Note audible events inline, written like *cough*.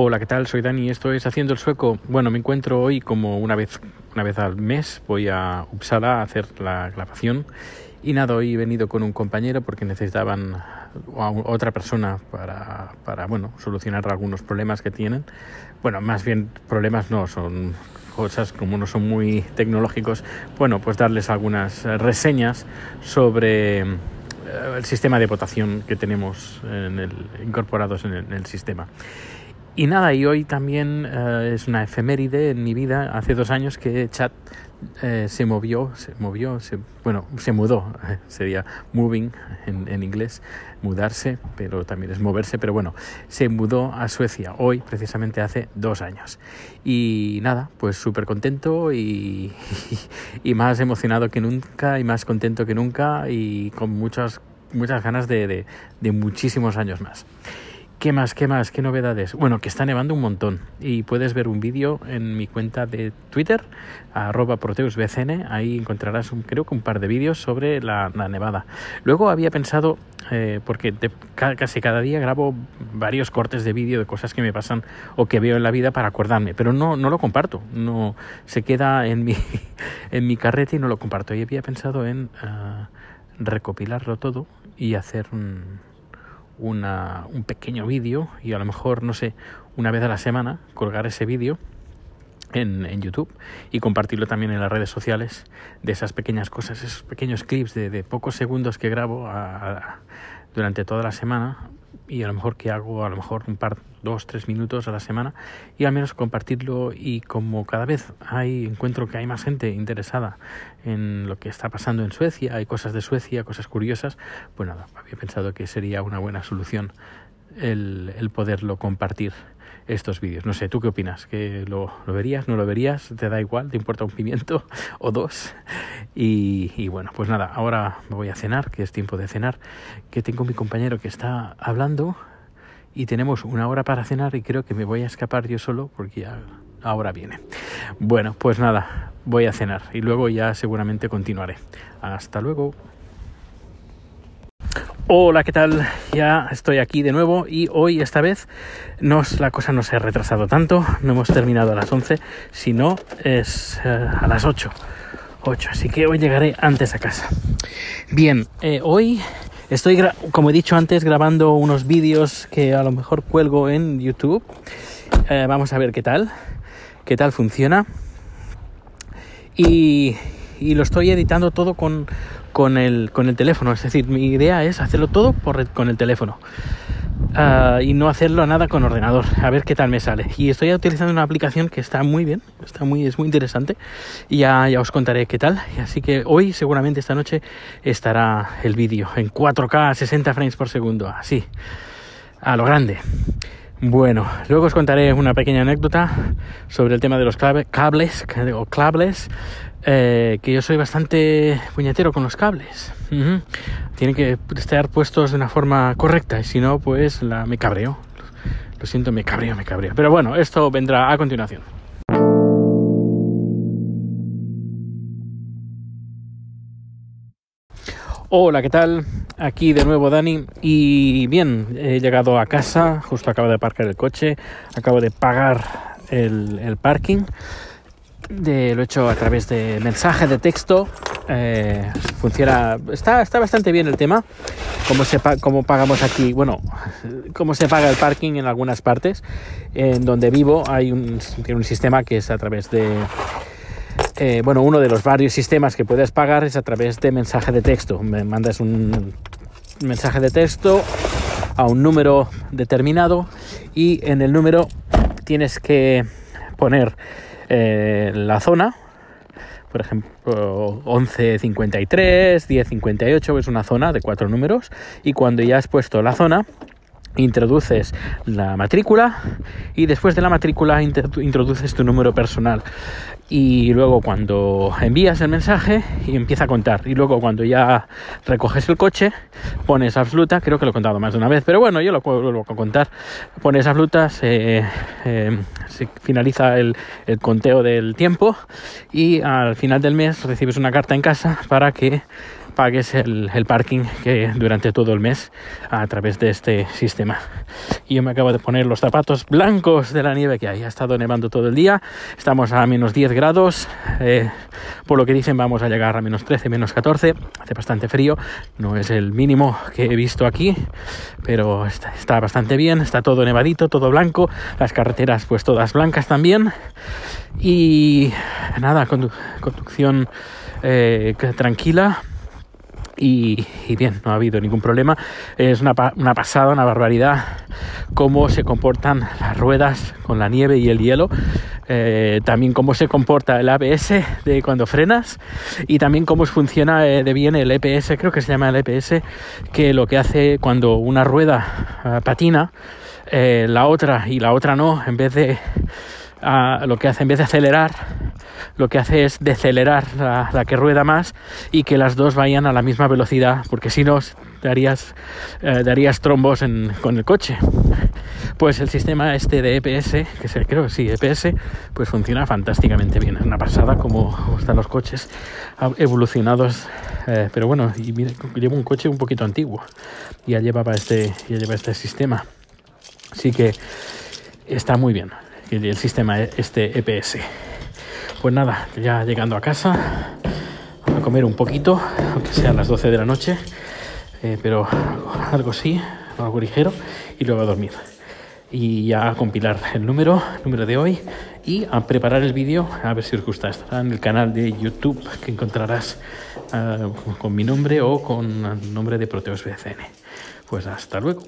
Hola, ¿qué tal? Soy Dani, esto es Haciendo el Sueco. Bueno, me encuentro hoy como una vez, una vez al mes, voy a Uppsala a hacer la grabación y nada, hoy he venido con un compañero porque necesitaban a otra persona para, para, bueno, solucionar algunos problemas que tienen. Bueno, más bien problemas no, son cosas como no son muy tecnológicos, bueno, pues darles algunas reseñas sobre eh, el sistema de votación que tenemos en el, incorporados en el, en el sistema. Y nada, y hoy también eh, es una efeméride en mi vida. Hace dos años que Chat eh, se movió, se movió, se, bueno, se mudó, *laughs* sería moving en, en, inglés, mudarse, pero también es moverse, pero bueno, se mudó a Suecia hoy, precisamente hace dos años. Y nada, pues súper contento y, y, *laughs* y, más emocionado que nunca y más contento que nunca y con muchas, muchas ganas de, de, de muchísimos años más. ¿Qué más? ¿Qué más? ¿Qué novedades? Bueno, que está nevando un montón y puedes ver un vídeo en mi cuenta de Twitter, arroba proteusbcn, ahí encontrarás un, creo que un par de vídeos sobre la, nevada. Luego había pensado, eh, porque de, casi cada día grabo varios cortes de vídeo de cosas que me pasan o que veo en la vida para acordarme, pero no, no lo comparto, no se queda en mi, *laughs* en mi carrete y no lo comparto. Y había pensado en uh, recopilarlo todo y hacer un una, un pequeño vídeo y a lo mejor, no sé, una vez a la semana colgar ese vídeo en, en, YouTube y compartirlo también en las redes sociales de esas pequeñas cosas, esos pequeños clips de, pocos segundos que grabo durante toda la semana y a lo mejor que hago a lo mejor un par, dos, tres minutos a la semana y al menos compartirlo y como cada vez hay, encuentro que hay más gente interesada en lo que está pasando en Suecia, hay cosas de Suecia, cosas curiosas, pues nada, había pensado que sería una buena solución el, el poderlo compartir estos vídeos. No sé, ¿tú qué opinas? ¿Que lo, verías? ¿No lo verías? ¿Te da igual? ¿Te importa un pimiento *laughs* o dos? Y, y, bueno, pues nada, ahora me voy a cenar, que es tiempo de cenar, que tengo mi compañero que está hablando y tenemos una hora para cenar y creo que me voy a escapar yo solo porque ya ahora viene. Bueno, pues nada, voy a cenar y luego ya seguramente continuaré. Hasta luego. Hola, ¿qué tal? Ya estoy aquí de nuevo y hoy esta vez nos, la cosa no se ha retrasado tanto, no hemos terminado a las 11, sino es eh, a las 8. 8, así que hoy llegaré antes a casa. Bien, eh, hoy estoy, como he dicho antes, grabando unos vídeos que a lo mejor cuelgo en YouTube. Eh, vamos a ver qué tal, qué tal funciona. Y, y lo estoy editando todo con, con el, con el teléfono. Es decir, mi idea es hacerlo todo por, con el teléfono. Uh, y no hacerlo nada con ordenador. A ver qué tal me sale. Y estoy utilizando una aplicación que está muy bien, está muy, es muy interesante. Y ya, ya os contaré qué tal. Así que hoy, seguramente esta noche, estará el vídeo en 4K, 60 frames por segundo. Así, a lo grande. Bueno, luego os contaré una pequeña anécdota sobre el tema de los cables o cables eh, que yo soy bastante puñetero con los cables. Tienen que estar puestos de una forma correcta y si no, pues la, me cabreo. Lo siento, me cabreo, me cabreo. Pero bueno, esto vendrá a continuación. Hola, ¿qué tal? Aquí de nuevo Dani y bien, he llegado a casa, justo acabo de aparcar el coche, acabo de pagar el, el parking de, lo he hecho a través de mensaje de texto. Eh, funciona, está, está bastante bien el tema. Cómo, se, cómo pagamos aquí, bueno, cómo se paga el parking en algunas partes. En donde vivo hay tiene un sistema que es a través de, eh, bueno, uno de los varios sistemas que puedes pagar es a través de mensaje de texto. Me mandas un mensaje de texto a un número determinado y en el número tienes que poner eh, la zona, por ejemplo 1153, 1058 es una zona de cuatro números. Y cuando ya has puesto la zona introduces la matrícula y después de la matrícula introduces tu número personal y luego cuando envías el mensaje y empieza a contar y luego cuando ya recoges el coche pones absoluta creo que lo he contado más de una vez pero bueno yo lo vuelvo a contar pones absoluta se, eh, se finaliza el, el, conteo del tiempo y al final del mes recibes una carta en casa para que pagues el, el, parking que durante todo el mes a través de este sistema. Y yo me acabo de poner los zapatos blancos de la nieve que hay. Ha estado nevando todo el día. Estamos a menos 10 grados. Eh, por lo que dicen vamos a llegar a menos 13, menos 14. Hace bastante frío. No es el mínimo que he visto aquí, pero está, bastante bien. Está todo nevadito, todo blanco. Las carreteras pues todas blancas también. Y nada, condu conducción eh, tranquila y, y, bien, no ha habido ningún problema. Es una, una, pasada, una barbaridad cómo se comportan las ruedas con la nieve y el hielo. Eh, también cómo se comporta el ABS de cuando frenas y también cómo funciona eh, de bien el EPS, creo que se llama el EPS, que lo que hace cuando una rueda uh, patina, eh, la otra y la otra no, en vez de uh, lo que hace en vez de acelerar lo que hace es decelerar la, la, que rueda más y que las dos vayan a la misma velocidad, porque si no darías, eh, darías trombos en, con el coche. Pues el sistema este de EPS, que es, creo que sí, EPS, pues funciona fantásticamente bien. Es una pasada como, están los coches evolucionados. Eh, pero bueno, y mira, llevo un coche un poquito antiguo. Ya llevaba este, ya lleva este sistema. Así que está muy bien el sistema este EPS. Pues nada, ya llegando a casa, a comer un poquito, aunque sean las 12 de la noche, eh, pero algo sí, algo ligero, y luego a dormir. Y a compilar el número, el número de hoy, y a preparar el vídeo, a ver si os gusta. Estará en el canal de YouTube que encontrarás uh, con mi nombre o con el nombre de Proteos BCN. Pues hasta luego.